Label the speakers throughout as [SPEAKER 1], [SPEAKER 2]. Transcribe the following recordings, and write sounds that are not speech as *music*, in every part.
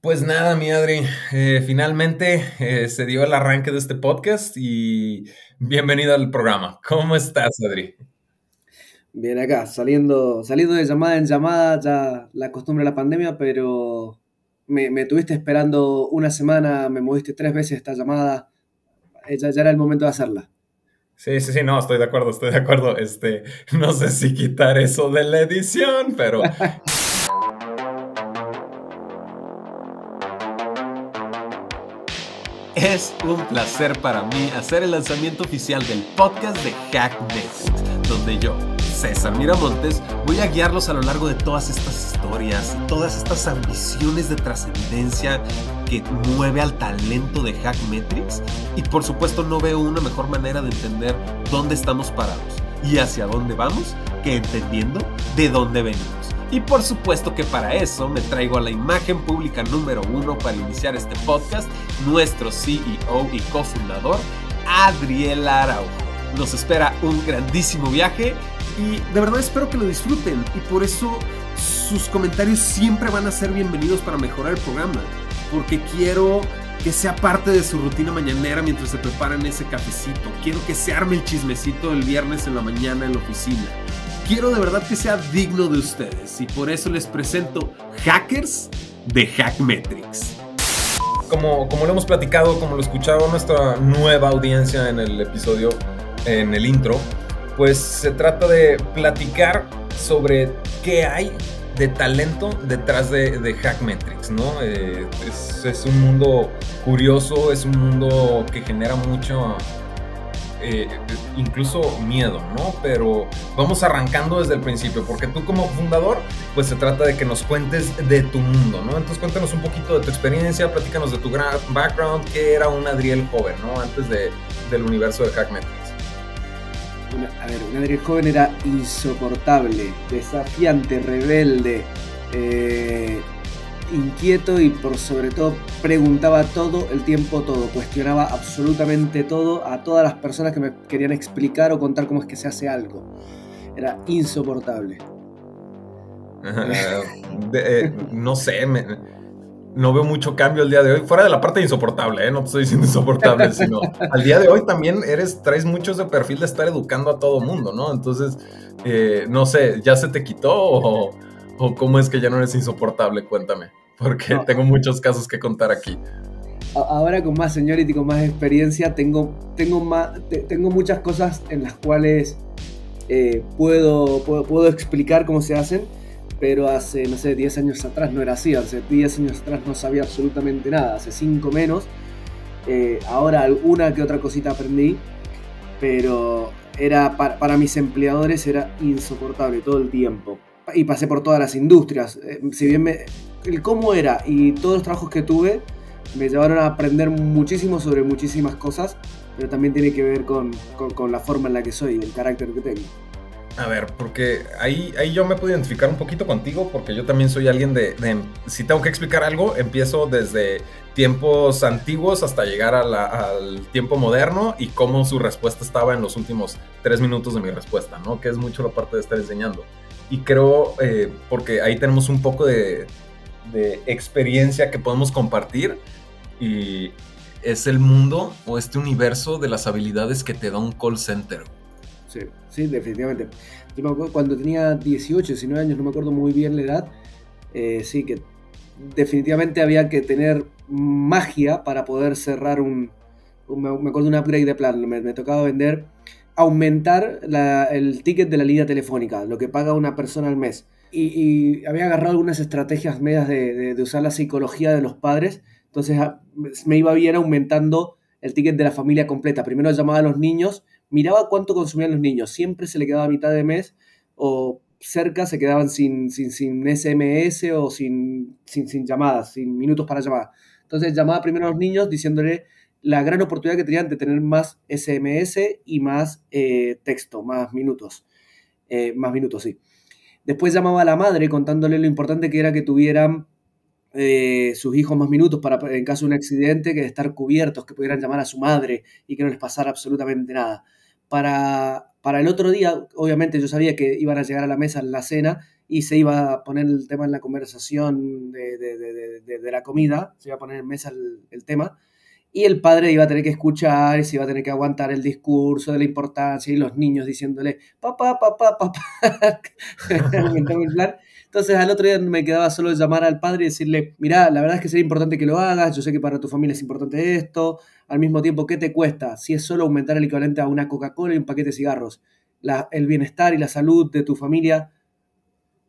[SPEAKER 1] Pues nada, mi Adri, eh, finalmente eh, se dio el arranque de este podcast y bienvenido al programa. ¿Cómo estás, Adri?
[SPEAKER 2] Bien acá, saliendo, saliendo de llamada en llamada, ya la costumbre de la pandemia, pero me, me tuviste esperando una semana, me moviste tres veces esta llamada, eh, ya, ya era el momento de hacerla.
[SPEAKER 1] Sí, sí, sí, no, estoy de acuerdo, estoy de acuerdo. Este, no sé si quitar eso de la edición, pero *laughs* Es un placer para mí hacer el lanzamiento oficial del podcast de HackNet, donde yo, César Miramontes, voy a guiarlos a lo largo de todas estas historias, todas estas ambiciones de trascendencia que mueve al talento de Hackmetrics y por supuesto no veo una mejor manera de entender dónde estamos parados y hacia dónde vamos que entendiendo de dónde venimos. Y por supuesto que para eso me traigo a la imagen pública número uno para iniciar este podcast, nuestro CEO y cofundador, Adriel Araujo. Nos espera un grandísimo viaje y de verdad espero que lo disfruten. Y por eso sus comentarios siempre van a ser bienvenidos para mejorar el programa, porque quiero que sea parte de su rutina mañanera mientras se preparan ese cafecito, quiero que se arme el chismecito el viernes en la mañana en la oficina quiero de verdad que sea digno de ustedes y por eso les presento Hackers de Hackmetrics. Como, como lo hemos platicado, como lo escuchaba nuestra nueva audiencia en el episodio, en el intro, pues se trata de platicar sobre qué hay de talento detrás de, de Hackmetrics, ¿no? Eh, es, es, un mundo curioso, es un mundo que genera mucho, eh, incluso miedo, ¿no? Pero vamos arrancando desde el principio, porque tú como fundador, pues se trata de que nos cuentes de tu mundo, ¿no? Entonces cuéntanos un poquito de tu experiencia, platícanos de tu background, qué era un Adriel joven, ¿no? Antes de, del universo de Hackmetrics.
[SPEAKER 2] a ver, un Adriel joven era insoportable, desafiante, rebelde, eh, inquieto y por sobre todo preguntaba todo el tiempo todo, cuestionaba absolutamente todo a todas las personas que me querían explicar o contar cómo es que se hace algo. Era insoportable. *laughs*
[SPEAKER 1] Eh, no sé, no veo mucho cambio el día de hoy, fuera de la parte insoportable, ¿eh? no te estoy diciendo insoportable, *laughs* sino al día de hoy también eres, traes muchos de perfil de estar educando a todo mundo, ¿no? Entonces, eh, no sé, ¿ya se te quitó o, ¿O cómo es que ya no eres insoportable? Cuéntame, porque tengo muchos casos que contar aquí.
[SPEAKER 2] Ahora con más seniority, con más experiencia, tengo, tengo, más, tengo muchas cosas en las cuales eh, puedo, puedo, explicar cómo se hacen, pero hace, no sé, 10 años atrás no era así, hace 10 años atrás no sabía absolutamente nada, hace 5 menos, eh, ahora alguna que otra cosita aprendí, pero era para mis empleadores era insoportable todo el tiempo y pasé por todas las industrias. Eh, si bien me, el cómo era y todos los trabajos que tuve me llevaron a aprender muchísimo sobre muchísimas cosas, pero también tiene que ver con, con, la forma en la que soy y el carácter que tengo.
[SPEAKER 1] A ver, porque ahí, ahí yo me puedo identificar un poquito contigo, porque yo también soy alguien de, si tengo que explicar algo, empiezo desde tiempos antiguos hasta llegar al tiempo moderno y cómo su respuesta estaba en los últimos tres minutos de mi respuesta, ¿no? Que es mucho la parte de estar enseñando y creo, eh, porque ahí tenemos un poco de, experiencia que podemos compartir y es el mundo o este universo de las habilidades que te da un call center.
[SPEAKER 2] Sí, sí, definitivamente. Yo me acuerdo cuando tenía 18, 19 años, no me acuerdo muy bien la edad, eh, sí que definitivamente había que tener magia para poder cerrar un, me acuerdo de un upgrade de plan, me, me tocaba vender aumentar el ticket de la línea telefónica, lo que paga una persona al mes. Y, había agarrado algunas estrategias medias de, usar la psicología de los padres, entonces ah, me iba bien aumentando el ticket de la familia completa. Primero llamaba a los niños, miraba cuánto consumían los niños, siempre se le quedaba mitad de mes o cerca se quedaban sin, sin, sin SMS o sin, sin, sin llamadas, sin minutos para llamar. Entonces llamaba primero a los niños diciéndole la gran oportunidad que tenían de tener más SMS y más eh, texto, más minutos. Eh, más minutos, sí. Después llamaba a la madre contándole lo importante que era que tuvieran eh, sus hijos más minutos para, en caso de un accidente, que estar cubiertos, que pudieran llamar a su madre y que no les pasara absolutamente nada. para, para el otro día, obviamente yo sabía que iban a llegar a la mesa en la cena y se iba a poner el tema en la conversación de, la comida, se iba a poner en mesa el, tema, y el padre iba a tener que escuchar y se iba a tener que aguantar el discurso de la importancia y los niños diciéndole, papá, papá, papá, *laughs* Entonces al otro día me quedaba solo llamar al padre y decirle, mira, la verdad es que sería importante que lo hagas, yo sé que para tu familia es importante esto, al mismo tiempo, ¿qué te cuesta? Si es solo aumentar el equivalente a una Coca-Cola y un paquete de cigarros, el bienestar y la salud de tu familia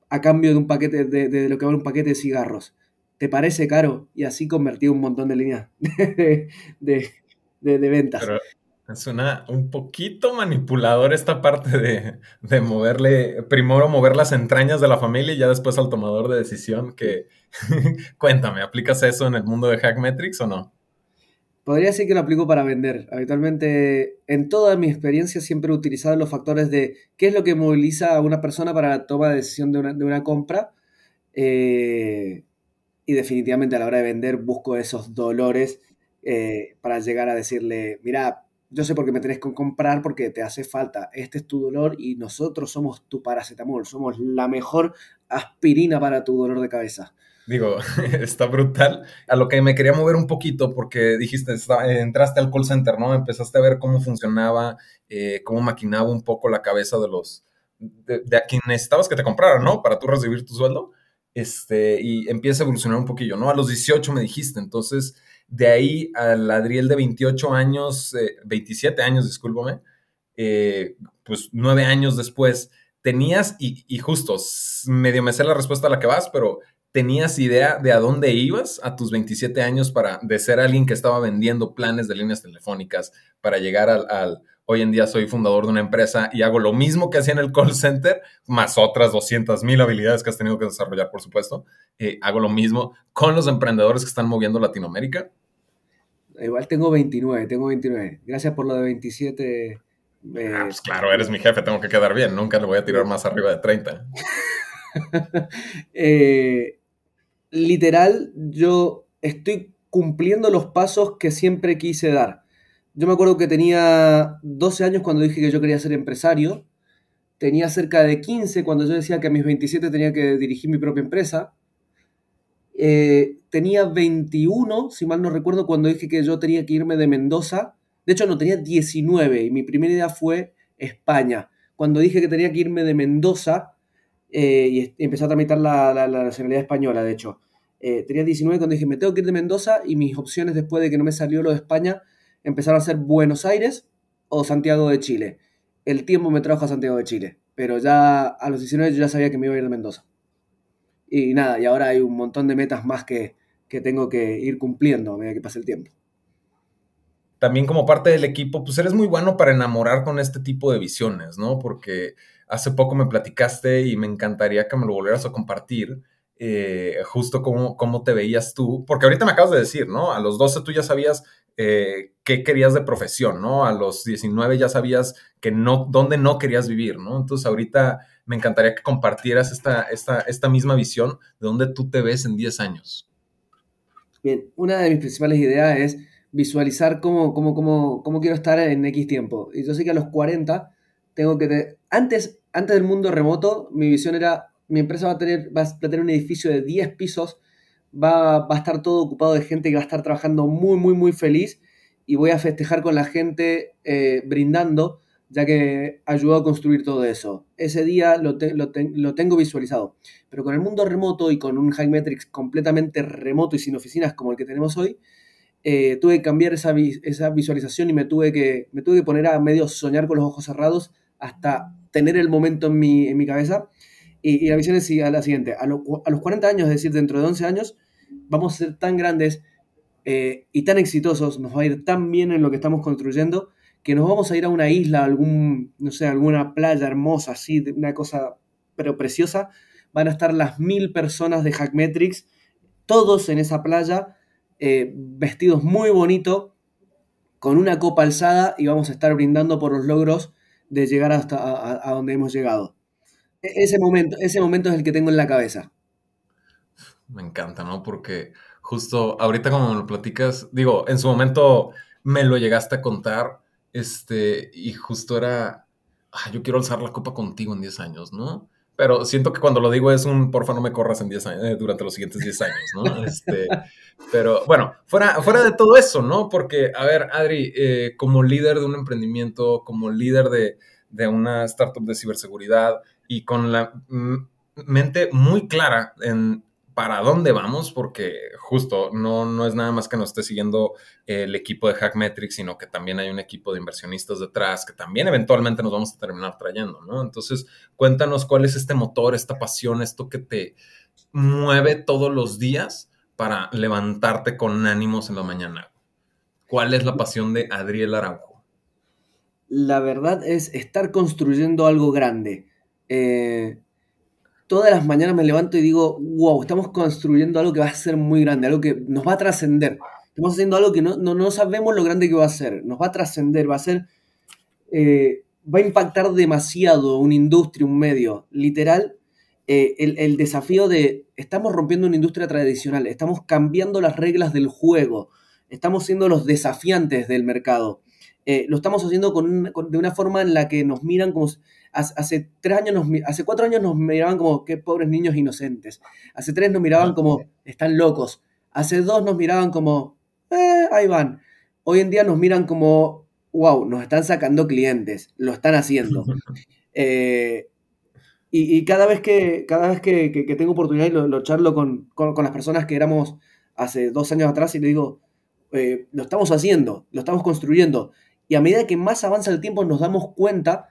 [SPEAKER 2] a cambio de un paquete de, lo que vale un paquete de cigarros. ¿Te parece caro? Y así convertí un montón de líneas *laughs* de, ventas.
[SPEAKER 1] Pero suena un poquito manipulador esta parte de, moverle, primero mover las entrañas de la familia y ya después al tomador de decisión que, *laughs* cuéntame, ¿aplicas eso en el mundo de Hackmetrics o no?
[SPEAKER 2] Podría decir que lo aplico para vender. Habitualmente, en toda mi experiencia, siempre he utilizado los factores de qué es lo que moviliza a una persona para la toma de decisión de una, compra. Eh, y definitivamente a la hora de vender busco esos dolores eh, para llegar a decirle, mira, yo sé por qué me tenés que comprar porque te hace falta. Este es tu dolor y nosotros somos tu paracetamol. Somos la mejor aspirina para tu dolor de cabeza.
[SPEAKER 1] Digo, *laughs* está brutal. A lo que me quería mover un poquito, porque dijiste, entraste al call center, ¿no? Empezaste a ver cómo funcionaba, eh, cómo maquinaba un poco la cabeza de los, de, a quien necesitabas que te compraran, ¿no? Para tú recibir tu sueldo. Este, y empieza a evolucionar un poquillo, ¿no? A los 18 me dijiste, entonces, de ahí al Adriel de 28 años, 27 eh, años, discúlpame, eh, pues nueve años después, tenías, y, y justo, medio me sé la respuesta a la que vas, pero ¿Tenías idea de a dónde ibas a tus 27 años para de ser alguien que estaba vendiendo planes de líneas telefónicas para llegar al, hoy en día soy fundador de una empresa y hago lo mismo que hacía en el call center, más otras 200 mil habilidades que has tenido que desarrollar, por supuesto. Eh, hago lo mismo con los emprendedores que están moviendo Latinoamérica.
[SPEAKER 2] Igual tengo 29, tengo 29. Gracias por lo de 27.
[SPEAKER 1] Eh, ah, pues claro, eres mi jefe, tengo que quedar bien. Nunca le voy a tirar más arriba de 30. *laughs*
[SPEAKER 2] eh, literal, yo estoy cumpliendo los pasos que siempre quise dar. Yo me acuerdo que tenía 12 años cuando dije que yo quería ser empresario. Tenía cerca de 15 cuando yo decía que a mis 27 tenía que dirigir mi propia empresa. Eh, tenía 21, si mal no recuerdo, cuando dije que yo tenía que irme de Mendoza. De hecho, no, tenía 19 y mi primera idea fue España. Cuando dije que tenía que irme de Mendoza, eh, y, empecé a tramitar la, nacionalidad española, de hecho. Eh, tenía 19 cuando dije, me tengo que ir de Mendoza y mis opciones después de que no me salió lo de España empezaron a ser Buenos Aires o Santiago de Chile. El tiempo me trajo a Santiago de Chile, pero ya a los 19 yo ya sabía que me iba a ir de Mendoza. Y nada, y ahora hay un montón de metas más que, que tengo que ir cumpliendo a medida que pase el tiempo
[SPEAKER 1] también como parte del equipo, pues eres muy bueno para enamorar con este tipo de visiones, ¿no? Porque hace poco me platicaste y me encantaría que me lo volvieras a compartir, eh, justo cómo, cómo, te veías tú, porque ahorita me acabas de decir, ¿no? A los 12 tú ya sabías eh, qué querías de profesión, ¿no? A los 19 ya sabías que no, dónde no querías vivir, ¿no? Entonces ahorita me encantaría que compartieras esta, esta, esta misma visión de dónde tú te ves en 10 años.
[SPEAKER 2] Bien, una de mis principales ideas es visualizar cómo, cómo, cómo, cómo quiero estar en X tiempo. Y yo sé que a los 40 tengo que... Antes, antes del mundo remoto, mi visión era, mi empresa va a tener, va a tener un edificio de 10 pisos, va, va a estar todo ocupado de gente que va a estar trabajando muy, muy, muy feliz y voy a festejar con la gente eh, brindando, ya que ayudó a construir todo eso. Ese día lo, lo, lo, tengo visualizado. Pero con el mundo remoto y con un High Metrics completamente remoto y sin oficinas como el que tenemos hoy, eh, tuve que cambiar esa, esa, visualización y me tuve, que, me tuve que poner a medio soñar con los ojos cerrados hasta tener el momento en mi, en mi cabeza. Y, la visión es la siguiente, a, a, los 40 años, es decir, dentro de 11 años, vamos a ser tan grandes eh, y tan exitosos, nos va a ir tan bien en lo que estamos construyendo, que nos vamos a ir a una isla, algún, no sé, alguna playa hermosa, así, una cosa, pero preciosa, van a estar las mil personas de Hackmetrics, todos en esa playa, eh, vestidos muy bonito, con una copa alzada y vamos a estar brindando por los logros de llegar hasta a, donde hemos llegado. E, ese momento, ese momento es el que tengo en la cabeza.
[SPEAKER 1] Me encanta, ¿no? Porque justo ahorita como me lo platicas, digo, en su momento me lo llegaste a contar este, y justo era, ah, yo quiero alzar la copa contigo en 10 años, ¿no? Pero siento que cuando lo digo es un, porfa, no me corras en 10 años, eh, durante los siguientes 10 años, ¿no? *laughs* Este, pero bueno, fuera, fuera de todo eso, ¿no? Porque, a ver, Adri, eh, como líder de un emprendimiento, como líder de, de una startup de ciberseguridad y con la mente muy clara en para dónde vamos, porque justo no, no es nada más que nos esté siguiendo el equipo de Hackmetrics, sino que también hay un equipo de inversionistas detrás que también eventualmente nos vamos a terminar trayendo, ¿no? Entonces, cuéntanos cuál es este motor, esta pasión, esto que te mueve todos los días para levantarte con ánimos en la mañana. ¿Cuál es la pasión de Adriel Araujo?
[SPEAKER 2] La verdad es estar construyendo algo grande. Eh, todas las mañanas me levanto y digo, wow, estamos construyendo algo que va a ser muy grande, algo que nos va a trascender. Estamos haciendo algo que no, no, sabemos lo grande que va a ser. Nos va a trascender, va a ser... Eh, va a impactar demasiado una industria, un medio. Literal, eh, el, desafío de estamos rompiendo una industria tradicional, estamos cambiando las reglas del juego, estamos siendo los desafiantes del mercado. Eh, lo estamos haciendo de una forma en la que nos miran como hace, tres años, hace cuatro años nos miraban como qué pobres niños inocentes. Hace tres nos miraban como están locos. Hace dos nos miraban como, eh, ahí van. Hoy en día nos miran como, wow, nos están sacando clientes, lo están haciendo. *laughs* Eh, y, cada vez que, cada vez que, tengo oportunidad lo, lo charlo con, las personas que éramos hace dos años atrás y le digo, eh, lo estamos haciendo, lo estamos construyendo. Y a medida que más avanza el tiempo nos damos cuenta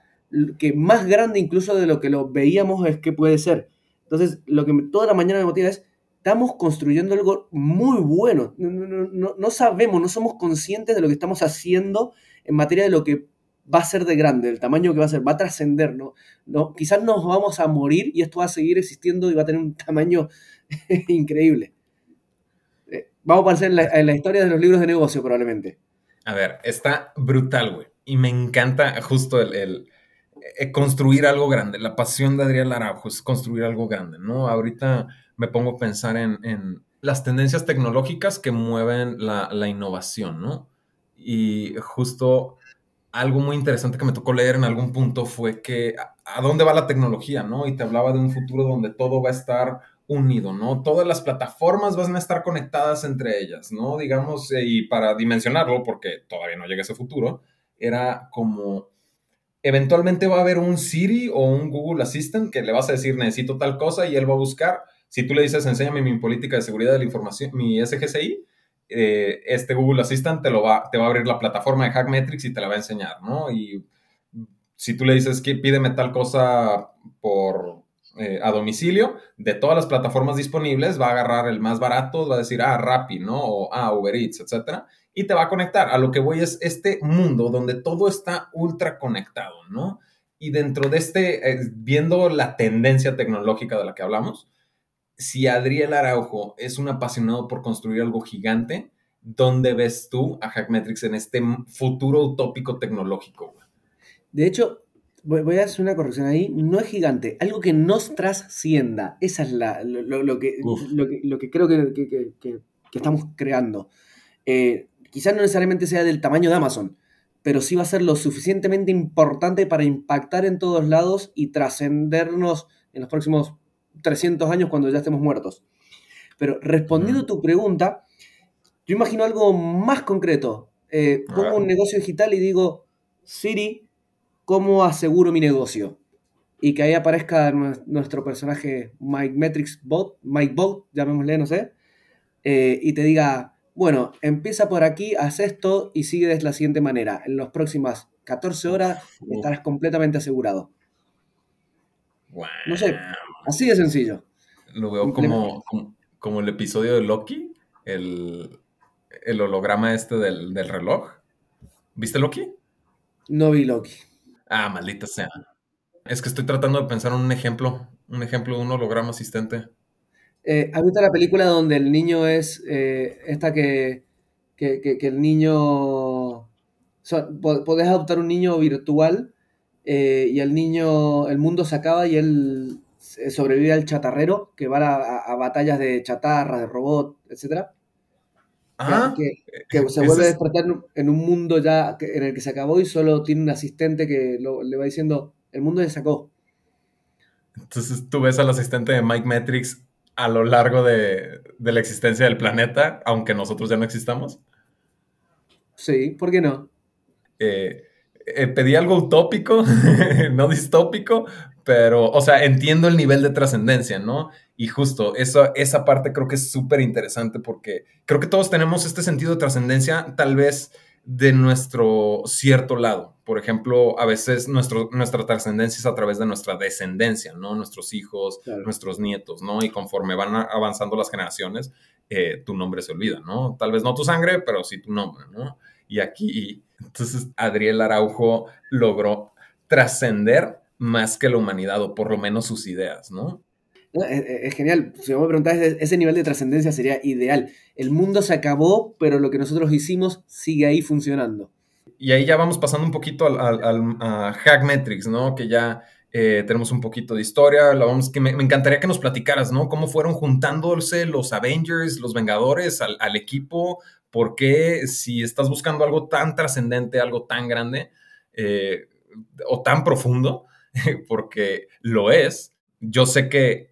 [SPEAKER 2] que más grande incluso de lo que lo veíamos es que puede ser. Entonces, lo que toda la mañana me motiva es, estamos construyendo algo muy bueno. No, sabemos, no somos conscientes de lo que estamos haciendo en materia de lo que va a ser de grande, el tamaño que va a ser, va a trascender, ¿no? ¿no? Quizás nos vamos a morir y esto va a seguir existiendo y va a tener un tamaño *laughs* increíble. Eh, vamos a aparecer en la historia de los libros de negocio probablemente.
[SPEAKER 1] A ver, está brutal, güey. Y me encanta justo el eh, construir algo grande. La pasión de Adrián Araujo es construir algo grande, ¿no? Ahorita me pongo a pensar en, las tendencias tecnológicas que mueven la, innovación, ¿no? Y justo algo muy interesante que me tocó leer en algún punto fue que a, dónde va la tecnología, ¿no? Y te hablaba de un futuro donde todo va a estar unido, ¿no? Todas las plataformas van a estar conectadas entre ellas, ¿no? Digamos, eh, y para dimensionarlo, porque todavía no llega ese futuro, era como eventualmente va a haber un Siri o un Google Assistant que le vas a decir necesito tal cosa y él va a buscar. Si tú le dices enséñame mi política de seguridad de la información, mi SGCI, eh, este Google Assistant te, lo va, te va a abrir la plataforma de Hackmetrics y te la va a enseñar, ¿no? Y si tú le dices que pídeme tal cosa por eh, a domicilio, de todas las plataformas disponibles, va a agarrar el más barato, va a decir, ah, Rappi, ¿no? O ah, Uber Eats, etcétera y te va a conectar. A lo que voy es este mundo donde todo está ultra conectado, ¿no? Y dentro de este, eh, viendo la tendencia tecnológica de la que hablamos, si Adriel Araujo es un apasionado por construir algo gigante, ¿dónde ves tú a Hackmetrics en este futuro utópico tecnológico?
[SPEAKER 2] De hecho, voy a hacer una corrección ahí, no es gigante, algo que nos trascienda. Esa es la, lo, que, lo, que, creo que, estamos creando. Eh, quizás no necesariamente sea del tamaño de Amazon, pero sí va a ser lo suficientemente importante para impactar en todos lados y trascendernos en los próximos 300 años cuando ya estemos muertos. Pero respondiendo a tu pregunta, yo imagino algo más concreto. Eh, pongo un negocio digital y digo, Siri, ¿cómo aseguro mi negocio? Y que ahí aparezca nuestro personaje Mike Metrics Bot, Mike Bot, llamémosle, no sé, eh, y te diga, bueno, empieza por aquí, haz esto y sigue de la siguiente manera. En las próximas 14 horas estarás completamente asegurado. No sé, así de sencillo.
[SPEAKER 1] Lo veo como, como, el episodio de Loki, el, holograma este del, del, reloj. ¿Viste Loki?
[SPEAKER 2] No vi Loki.
[SPEAKER 1] Ah, maldita sea. Es que estoy tratando de pensar en un ejemplo, un ejemplo de un holograma asistente.
[SPEAKER 2] Eh, ¿Has visto la película donde el niño es eh, esta que, que, el niño... podés adoptar un niño virtual eh, y el niño, el mundo se acaba y él sobrevive al chatarrero que va a, batallas de chatarra, de robot, que, se vuelve a despertar en un mundo ya en el que se acabó y solo tiene un asistente que le va diciendo, el mundo se sacó.
[SPEAKER 1] Entonces tú ves al asistente de Mike Metrix a lo largo de, la existencia del planeta, aunque nosotros ya no existamos.
[SPEAKER 2] Sí, ¿por qué no?
[SPEAKER 1] Eh, eh, pedí algo utópico, *laughs* no distópico, pero, o sea, entiendo el nivel de trascendencia, ¿no? Y justo eso, esa parte creo que es súper interesante porque creo que todos tenemos este sentido de trascendencia, tal vez de nuestro cierto lado. Por ejemplo, a veces nuestro, nuestra trascendencia es a través de nuestra descendencia, ¿no? Nuestros hijos, nuestros nietos, ¿no? Y conforme van avanzando las generaciones, eh, tu nombre se olvida, ¿no? Tal vez no tu sangre, pero sí tu nombre, ¿no? Y aquí, entonces, Adriel Araujo logró trascender más que la humanidad, o por lo menos sus ideas, ¿no?
[SPEAKER 2] Es, genial. Si me preguntás, ese nivel de trascendencia sería ideal. El mundo se acabó, pero lo que nosotros hicimos sigue ahí funcionando.
[SPEAKER 1] Y ahí ya vamos pasando un poquito al, a Hackmetrics, ¿no? Que ya eh, tenemos un poquito de historia. vamos, que me, encantaría que nos platicaras, ¿no? Cómo fueron juntándose los Avengers, los Vengadores al, equipo. ¿Por qué si estás buscando algo tan trascendente, algo tan grande eh, o tan profundo? *laughs* porque lo es. Yo sé que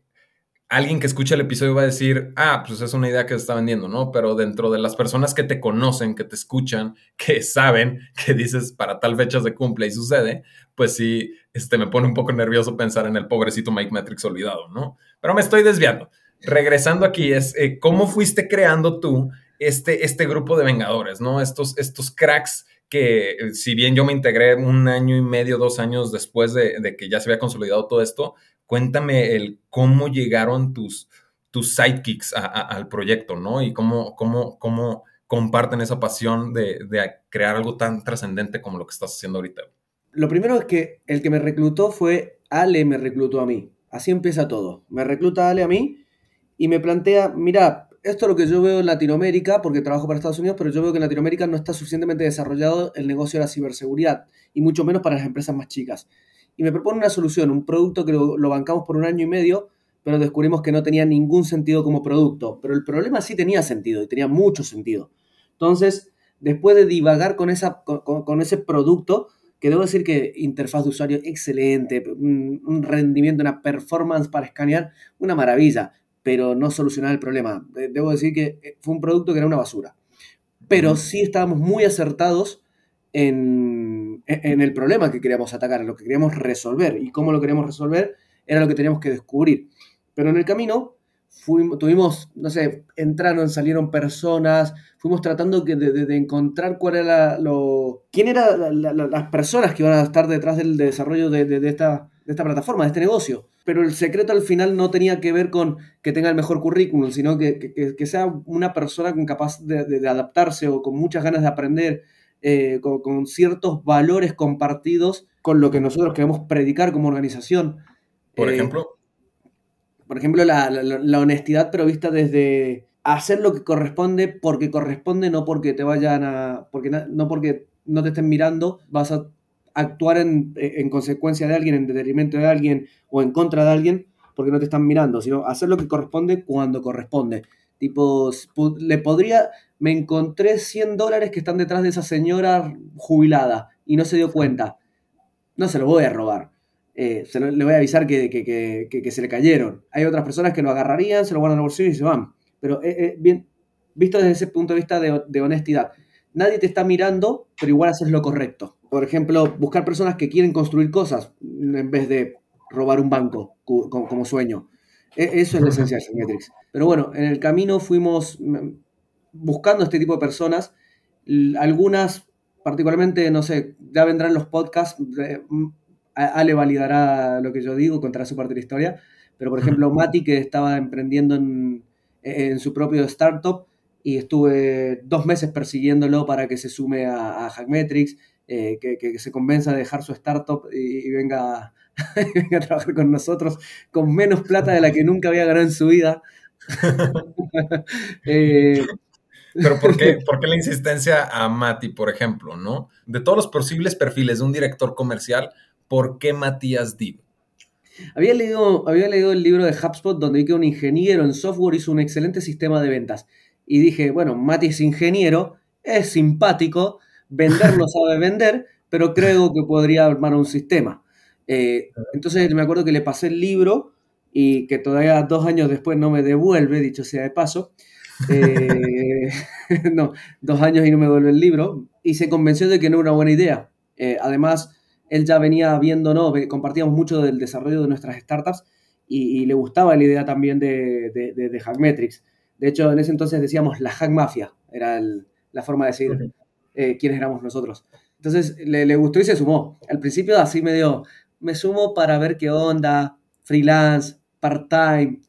[SPEAKER 1] alguien que escucha el episodio va a decir, ah, pues es una idea que se está vendiendo, ¿no? Pero dentro de las personas que te conocen, que te escuchan, *laughs* que saben que dices para tal fecha se cumple y sucede, pues sí, este, me pone un poco nervioso pensar en el pobrecito Mike Matrix olvidado, ¿no? Pero me estoy desviando. Regresando aquí, es eh, cómo fuiste creando tú este, este grupo de Vengadores, ¿no? Estos, estos cracks que eh, si bien yo me integré un año y medio, dos años después de, de que ya se había consolidado todo esto, cuéntame el cómo llegaron tus, tus sidekicks al proyecto, ¿no? Y cómo, cómo, cómo comparten esa pasión de, crear algo tan trascendente como lo que estás haciendo ahorita.
[SPEAKER 2] Lo primero es que el que me reclutó fue Ale, me reclutó a mí. Así empieza todo. Me recluta Ale a mí y me plantea, mira, esto es lo que yo veo en Latinoamérica, porque trabajo para Estados Unidos, pero yo veo que en Latinoamérica no está suficientemente desarrollado el negocio de la ciberseguridad, y mucho menos para las empresas más chicas y me propone una solución, un producto que lo, bancamos por un año y medio, pero descubrimos que no tenía ningún sentido como producto. Pero el problema sí tenía sentido y tenía mucho sentido. Entonces, después de divagar con, esa, con, ese producto, que debo decir que interfaz de usuario excelente, un, rendimiento, una performance para escanear, una maravilla, pero no solucionaba el problema. Debo decir que eh, fue un producto que era una basura. Pero sí estábamos muy acertados en, el problema que queríamos atacar, en lo que queríamos resolver. Y cómo lo queríamos resolver era lo que teníamos que descubrir. Pero en el camino fuimos, tuvimos, no sé, entraron, salieron personas, fuimos tratando de, encontrar cuál era lo... quién eran las personas que iban a estar detrás del desarrollo de, esta, esta plataforma, de este negocio. Pero el secreto al final no tenía que ver con que tenga el mejor currículum, sino que, que sea una persona con capaz de, adaptarse o con muchas ganas de aprender eh, con, ciertos valores compartidos con lo que nosotros queremos predicar como organización.
[SPEAKER 1] Por eh, ejemplo.
[SPEAKER 2] Por ejemplo, la, honestidad, pero vista desde hacer lo que corresponde porque corresponde, no porque te vayan a. Porque, no porque no te estén mirando, vas a actuar en, en, consecuencia de alguien, en detrimento de alguien o en contra de alguien porque no te están mirando, sino hacer lo que corresponde cuando corresponde. Tipo, le podría, me encontré 100 dólares que están detrás de esa señora jubilada y no se dio cuenta. No se lo voy a robar. Eh, le voy a avisar que, se le cayeron. Hay otras personas que lo agarrarían, se lo guardan en el bolsillo y se van. Pero eh, eh, bien, visto desde ese punto de vista de, honestidad, nadie te está mirando, pero igual haces lo correcto. Por ejemplo, buscar personas que quieren construir cosas en vez de robar un banco como, sueño. E, eso es la *laughs* esencia de Symmetrics. Pero bueno, en el camino fuimos buscando este tipo de personas. Algunas, particularmente, no sé, ya vendrán los podcasts. Mm, Ale validará lo que yo digo, contará su parte de la historia. Pero, por *laughs* ejemplo, Mati, que estaba emprendiendo en, su propio startup y estuve dos meses persiguiéndolo para que se sume a, Hackmetrics, eh, que, se convenza de dejar su startup y, venga, *laughs* venga, a trabajar con nosotros con menos plata de la que nunca había ganado en su vida. *laughs*
[SPEAKER 1] eh, pero ¿por qué, *laughs* ¿por qué la insistencia a Mati, por ejemplo, no? De todos los posibles perfiles de un director comercial, ¿por qué Matías Div?
[SPEAKER 2] Había leído, había leído el libro de HubSpot donde vi que un ingeniero en software hizo un excelente sistema de ventas. y dije, bueno, Mati es ingeniero, es simpático, vender no *laughs* sabe vender, pero creo que podría armar un sistema. Eh, entonces me acuerdo que le pasé el libro y que todavía dos años después no me devuelve, dicho sea de paso. Eh, *laughs* no, dos años y no me devuelve el libro. Y se convenció de que no era una buena idea. Eh, además, él ya venía viendo, ¿no? Compartíamos mucho del desarrollo de nuestras startups y, le gustaba la idea también de, de, Hackmetrics. De hecho, en ese entonces decíamos la Hack Mafia, era la forma de decir quiénes éramos nosotros. Entonces le, le, gustó y se sumó. Al principio así me dio, me sumo para ver qué onda, freelance, part-time.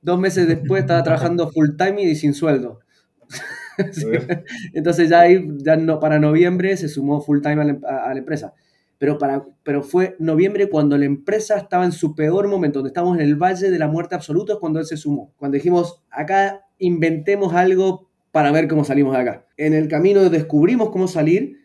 [SPEAKER 2] Dos meses después estaba *laughs* trabajando full-time y sin sueldo. *laughs* Entonces ya, ahí, ya no, para noviembre se sumó full-time a, la empresa. Pero, para, pero fue noviembre cuando la empresa estaba en su peor momento, donde estamos en el valle de la muerte absoluta, es cuando él se sumó. Cuando dijimos, acá inventemos algo para ver cómo salimos de acá. En el camino descubrimos cómo salir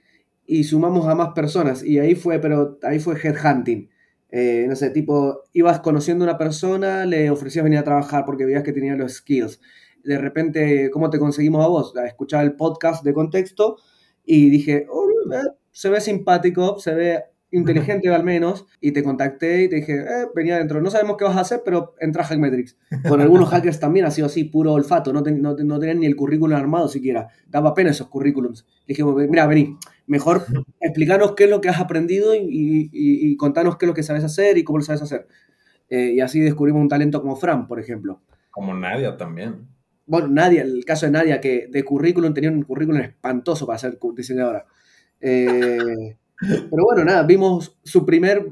[SPEAKER 2] y sumamos a más personas. Y ahí fue, pero ahí fue headhunting. Eh, no sé, tipo, ibas conociendo a una persona, le ofrecías venir a trabajar porque veías que tenía los skills. De repente, ¿cómo te conseguimos a vos? Escuchaba el podcast de contexto y dije, oh, eh, se ve simpático, se ve inteligente al menos, y te contacté y te dije, eh, venía adentro, no sabemos qué vas a hacer, pero entra a Hackmetrics. Con algunos hackers también ha sido así, puro olfato, no, no, tenían ni el currículum armado siquiera, daba pena esos currículums. Le dije, mira, vení, mejor explícanos qué es lo que has aprendido y, contanos qué es lo que sabes hacer y cómo lo sabes hacer. Eh, y así descubrimos un talento como Fran, por ejemplo.
[SPEAKER 1] Como Nadia también.
[SPEAKER 2] Bueno, Nadia, el caso de Nadia, que de currículum tenía un currículum espantoso para ser diseñadora. Eh, pero bueno, nada, vimos su primer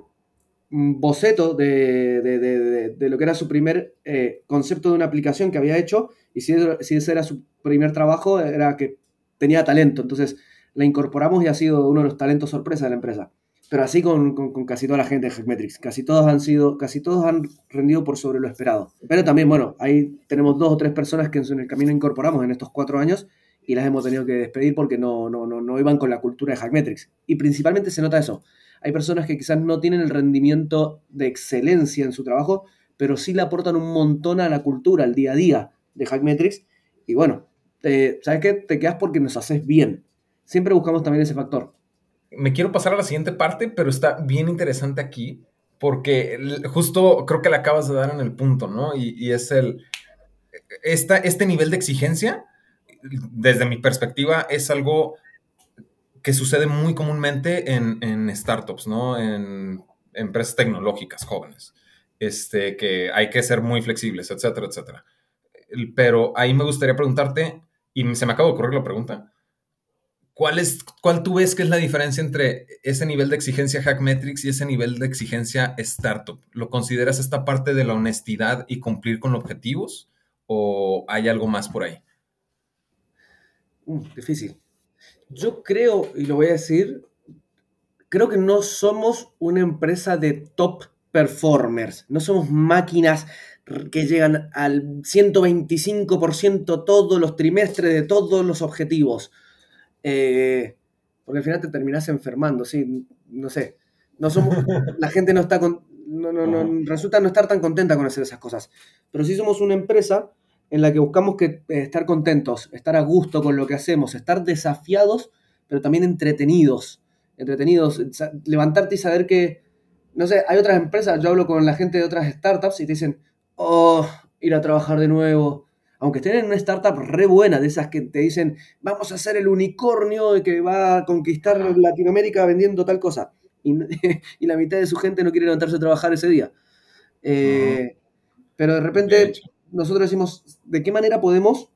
[SPEAKER 2] mm, boceto de, lo que era su primer eh, concepto de una aplicación que había hecho y si, ese era su primer trabajo era que tenía talento. Entonces la incorporamos y ha sido uno de los talentos sorpresa de la empresa. Pero así con, casi toda la gente de Hackmetrics. Casi todos han sido, casi todos han rendido por sobre lo esperado. Pero también, bueno, ahí tenemos dos o tres personas que en el camino incorporamos en estos cuatro años y las hemos tenido que despedir porque no, no, no, no iban con la cultura de Hackmetrics. Y principalmente se nota eso. Hay personas que quizás no tienen el rendimiento de excelencia en su trabajo, pero sí le aportan un montón a la cultura, al día a día de Hackmetrics. Y bueno, ¿sabes qué? Te quedas porque nos haces bien. Siempre buscamos también ese factor.
[SPEAKER 1] Me quiero pasar a la siguiente parte, pero está bien interesante aquí porque justo creo que le acabas de dar en el punto, ¿no? Y, es el, esta, este nivel de exigencia desde mi perspectiva, es algo que sucede muy comúnmente en, startups, ¿no? En empresas tecnológicas jóvenes, este, que hay que ser muy flexibles, etcétera, etcétera. Pero ahí me gustaría preguntarte, y se me acaba de ocurrir la pregunta, ¿cuál, es, ¿cuál tú ves que es la diferencia entre ese nivel de exigencia Hackmetrics y ese nivel de exigencia startup? ¿Lo consideras esta parte de la honestidad y cumplir con objetivos o hay algo más por ahí?
[SPEAKER 2] Uh, difícil. Yo creo, y lo voy a decir, creo que no somos una empresa de top performers. No somos máquinas que llegan al 125% todos los trimestres de todos los objetivos. Eh, porque al final te terminas enfermando, sí, no sé. No somos, *laughs* la gente no está con, no, no, no, resulta no estar tan contenta con hacer esas cosas. Pero sí somos una empresa en la que buscamos que, eh, estar contentos, estar a gusto con lo que hacemos, estar desafiados, pero también entretenidos. Entretenidos, levantarte y saber que, no sé, hay otras empresas, yo hablo con la gente de otras startups y te dicen, oh, ir a trabajar de nuevo. Aunque estén en una startup re buena, de esas que te dicen, vamos a hacer el unicornio que va a conquistar Latinoamérica vendiendo tal cosa. *laughs* Y, la mitad de su gente no quiere levantarse a trabajar ese día. Eh, pero de repente nosotros decimos, ¿de qué manera podemos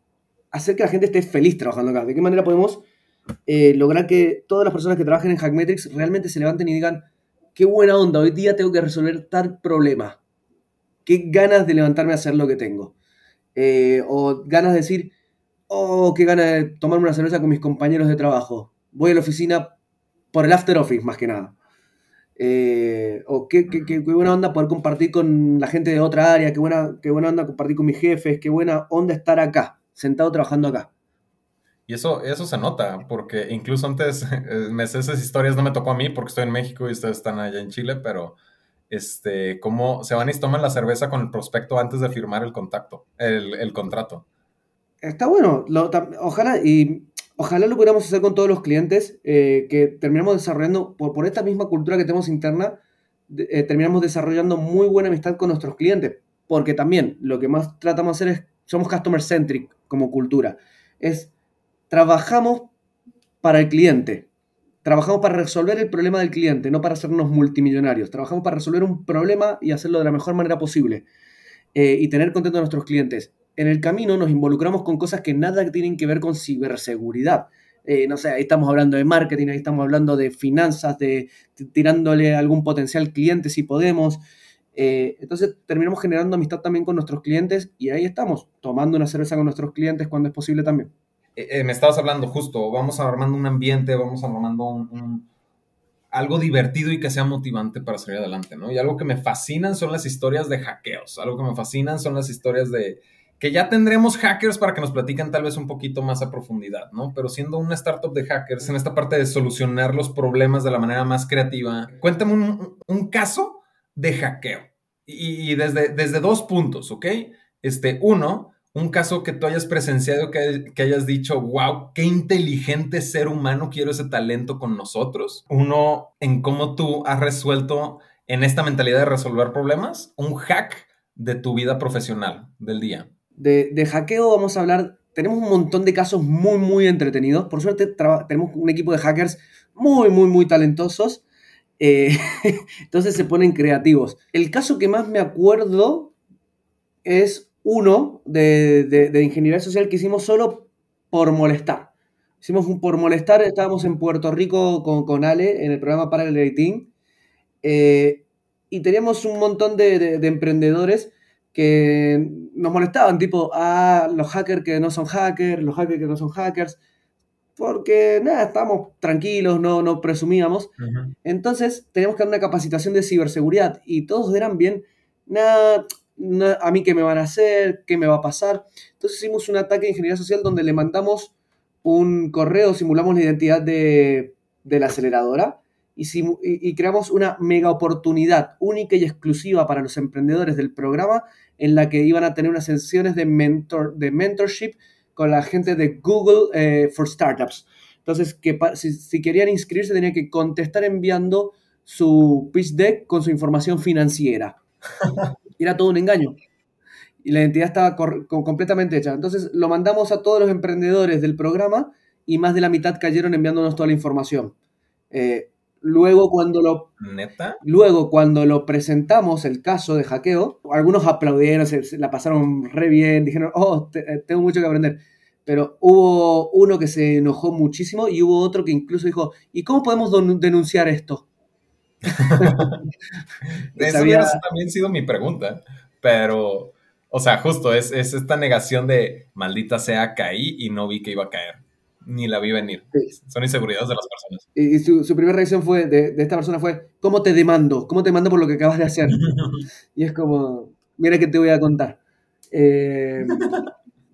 [SPEAKER 2] hacer que la gente esté feliz trabajando acá? ¿De qué manera podemos eh, lograr que todas las personas que trabajen en Hackmetrics realmente se levanten y digan, qué buena onda, hoy día tengo que resolver tal problema? Qué ganas de levantarme a hacer lo que tengo. Eh, o ganas de decir, oh, qué ganas de tomarme una cerveza con mis compañeros de trabajo. Voy a la oficina por el after office, más que nada. Eh, o qué, buena onda poder compartir con la gente de otra área, qué buena, qué buena onda compartir con mis jefes, qué buena onda estar acá, sentado trabajando acá.
[SPEAKER 1] Y eso, eso se nota, porque incluso antes, *laughs* eh, me sé esas historias, no me tocó a mí porque estoy en México y ustedes están allá en Chile, pero este, cómo se van y toman la cerveza con el prospecto antes de firmar el contacto, el, el contrato.
[SPEAKER 2] Está bueno. ojalá y ojalá lo pudiéramos hacer con todos los clientes, eh, que terminamos desarrollando, por, esta misma cultura que tenemos interna, eh, terminamos desarrollando muy buena amistad con nuestros clientes. Porque también lo que más tratamos de hacer es, somos customer centric como cultura. Es, trabajamos para el cliente. Trabajamos para resolver el problema del cliente, no para hacernos multimillonarios. Trabajamos para resolver un problema y hacerlo de la mejor manera posible. Eh, y tener contento a nuestros clientes. En el camino nos involucramos con cosas que nada tienen que ver con ciberseguridad. Eh, no sé, ahí estamos hablando de marketing, ahí estamos hablando de finanzas, de, tirándole algún potencial cliente si podemos. Eh, entonces terminamos generando amistad también con nuestros clientes y ahí estamos, tomando una cerveza con nuestros clientes cuando es posible también.
[SPEAKER 1] me estabas hablando justo, vamos armando un ambiente, vamos armando un algo divertido y que sea motivante para salir adelante, ¿no? Y algo que me fascinan son las historias de hackeos, algo que me fascinan son las historias de que ya tendremos hackers para que nos platiquen tal vez un poquito más a profundidad, ¿no? Pero siendo una startup de hackers, en esta parte de solucionar los problemas de la manera más creativa, cuéntame un, caso de hackeo. Y, desde, desde dos puntos, ¿ok? Este, uno, un caso que tú hayas presenciado, que, hayas dicho, wow, qué inteligente ser humano, quiero ese talento con nosotros. Uno, en cómo tú has resuelto en esta mentalidad de resolver problemas, un hack de tu vida profesional del día.
[SPEAKER 2] De, hackeo vamos a hablar, tenemos un montón de casos muy, muy entretenidos. Por suerte tenemos un equipo de hackers muy, muy, muy talentosos. Eh, *laughs* entonces se ponen creativos. El caso que más me acuerdo es uno de, ingeniería social que hicimos solo por molestar. Hicimos un por molestar, estábamos en Puerto Rico con, con Ale en el programa para el rating eh, y teníamos un montón de, emprendedores que nos molestaban, tipo, ah, los hackers que no son hackers, los hackers que no son hackers, porque nada, estábamos tranquilos, no, no presumíamos. Entonces teníamos que dar una capacitación de ciberseguridad y todos eran bien, nada, a mí qué me van a hacer, qué me va a pasar. Entonces hicimos un ataque de ingeniería social donde le mandamos un correo, simulamos la identidad de, la aceleradora y, creamos una mega oportunidad única y exclusiva para los emprendedores del programa en la que iban a tener unas sesiones de, mentor, de mentorship con la gente de Google eh, for Startups. Entonces, si, querían inscribirse, tenían que contestar enviando su pitch deck con su información financiera. era todo un engaño. Y la identidad estaba completamente hecha. Entonces lo mandamos a todos los emprendedores del programa y más de la mitad cayeron enviándonos toda la información. Eh, luego cuando lo...
[SPEAKER 1] ¿Neta?
[SPEAKER 2] Luego cuando lo presentamos, el caso de hackeo, algunos aplaudieron, se, la pasaron re bien, dijeron, oh, eh, tengo mucho que aprender. Pero hubo uno que se enojó muchísimo y hubo otro que incluso dijo, ¿y cómo podemos denunciar esto? *laughs*
[SPEAKER 1] Eso hubiera también sido mi pregunta, pero, o sea, justo es, esta negación de maldita sea, caí y no vi que iba a caer, ni la vi venir. Son inseguridades de las personas.
[SPEAKER 2] Y, su, primera reacción fue de, esta persona fue, ¿cómo te demando? ¿Cómo te demando por lo que acabas de hacer? *laughs* y es como, mira que te voy a contar. Eh,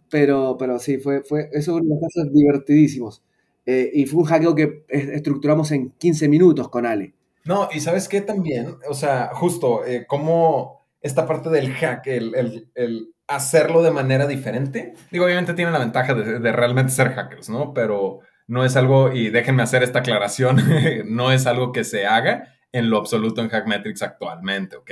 [SPEAKER 2] pero, pero sí, fue, fue, eso fue unos casos divertidísimos. Eh, y fue un hackeo que estructuramos en 15 minutos con Ale.
[SPEAKER 1] No, y sabes qué también, o sea, justo eh, como esta parte del hack, el, hacerlo de manera diferente, digo, obviamente tiene la ventaja de, realmente ser hackers, ¿no? Pero no es algo, y déjenme hacer esta aclaración, *laughs* no es algo que se haga en lo absoluto en Hackmetrics actualmente, ¿ok?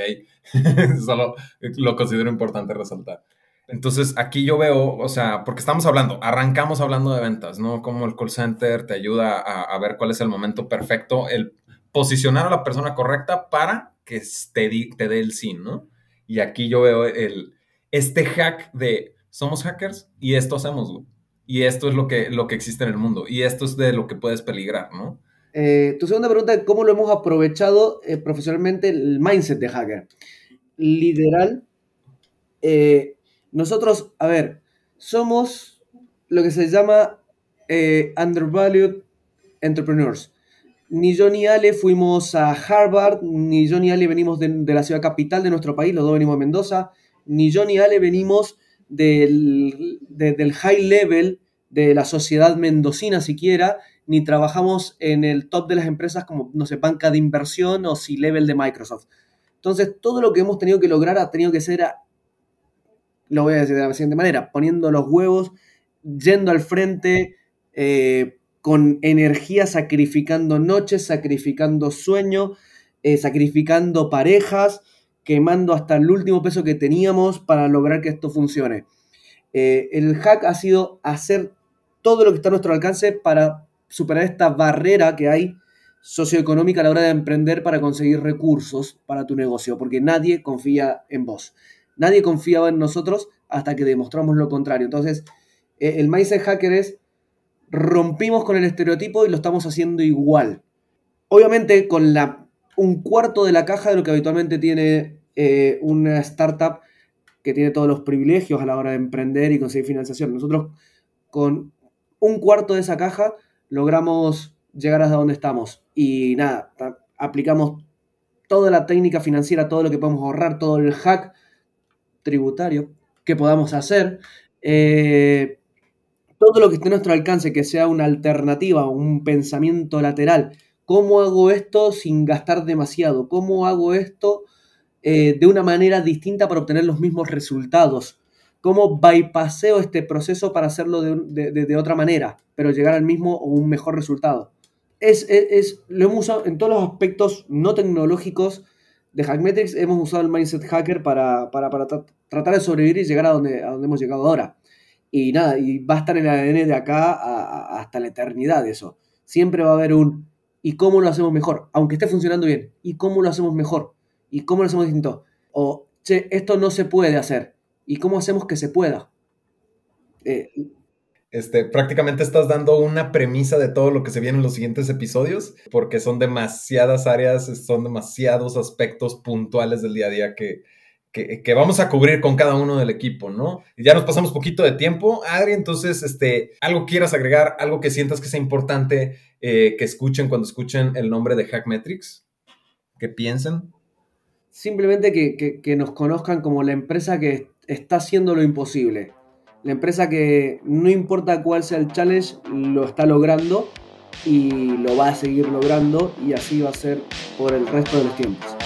[SPEAKER 1] *laughs* Solo lo considero importante resaltar. Entonces, aquí yo veo, o sea, porque estamos hablando, arrancamos hablando de ventas, ¿no? Como el call center te ayuda a, a ver cuál es el momento perfecto, el posicionar a la persona correcta para que te, te dé el sí, ¿no? Y aquí yo veo el, este hack de somos hackers y esto hacemos. Y esto es lo que, lo que existe en el mundo. Y esto es de lo que puedes peligrar, ¿no?
[SPEAKER 2] Eh, tu segunda pregunta, ¿cómo lo hemos aprovechado eh, profesionalmente el mindset de hacker? Literal, eh, nosotros, a ver, somos lo que se llama undervalued entrepreneurs ni yo ni Ale fuimos a Harvard, ni yo ni Ale venimos de, la ciudad capital de nuestro país, los dos venimos de Mendoza, ni yo ni Ale venimos del, del high level de la sociedad mendocina siquiera, ni trabajamos en el top de las empresas como, no sé, banca de inversión o C-level de Microsoft. Entonces, todo lo que hemos tenido que lograr ha tenido que ser, lo voy a decir de la siguiente manera, poniendo los huevos yendo al frente, eh, con energía, sacrificando noches, sacrificando sueño, eh, sacrificando parejas, quemando hasta el último peso que teníamos para lograr que esto funcione. Eh, el hack ha sido hacer todo lo que está a nuestro alcance para superar esta barrera que hay socioeconómica a la hora de emprender para conseguir recursos para tu negocio, porque nadie confía en vos. Nadie confiaba en nosotros hasta que demostramos lo contrario. Entonces, eh, el mindset hacker es rompimos con el estereotipo y lo estamos haciendo igual. Obviamente con la, un cuarto de la caja de lo que habitualmente tiene eh, una startup que tiene todos los privilegios a la hora de emprender y conseguir financiación. Nosotros con un cuarto de esa caja logramos llegar hasta donde estamos. Y nada, aplicamos toda la técnica financiera, todo lo que podemos ahorrar, todo el hack tributario que podamos hacer. Eh, todo lo que esté a nuestro alcance, que sea una alternativa, un pensamiento lateral. ¿Cómo hago esto sin gastar demasiado? ¿Cómo hago esto eh, de una manera distinta para obtener los mismos resultados? ¿Cómo bypaseo este proceso para hacerlo de, otra manera, pero llegar al mismo o un mejor resultado? Es, es, lo hemos usado en todos los aspectos no tecnológicos de Hackmetrics. Hemos usado el Mindset Hacker para, para, tratar de sobrevivir y llegar a donde, a donde hemos llegado ahora. Y nada, y va a estar en el ADN de acá hasta la eternidad eso. Siempre va a haber un ¿y cómo lo hacemos mejor? Aunque esté funcionando bien, ¿y cómo lo hacemos mejor? ¿Y cómo lo hacemos distinto? O, che, esto no se puede hacer. ¿Y cómo hacemos que se pueda?
[SPEAKER 1] Eh, este, prácticamente estás dando una premisa de todo lo que se viene en los siguientes episodios, porque son demasiadas áreas, son demasiados aspectos puntuales del día a día que, que, vamos a cubrir con cada uno del equipo, ¿no? Ya nos pasamos poquito de tiempo, Adri, entonces, este, algo quieras agregar, algo que sientas que sea importante eh, que escuchen cuando escuchen el nombre de Hackmetrics, que piensen.
[SPEAKER 2] Simplemente que, que nos conozcan como la empresa que está haciendo lo imposible. La empresa que no importa cuál sea el challenge, lo está logrando y lo va a seguir logrando y así va a ser por el resto de los tiempos.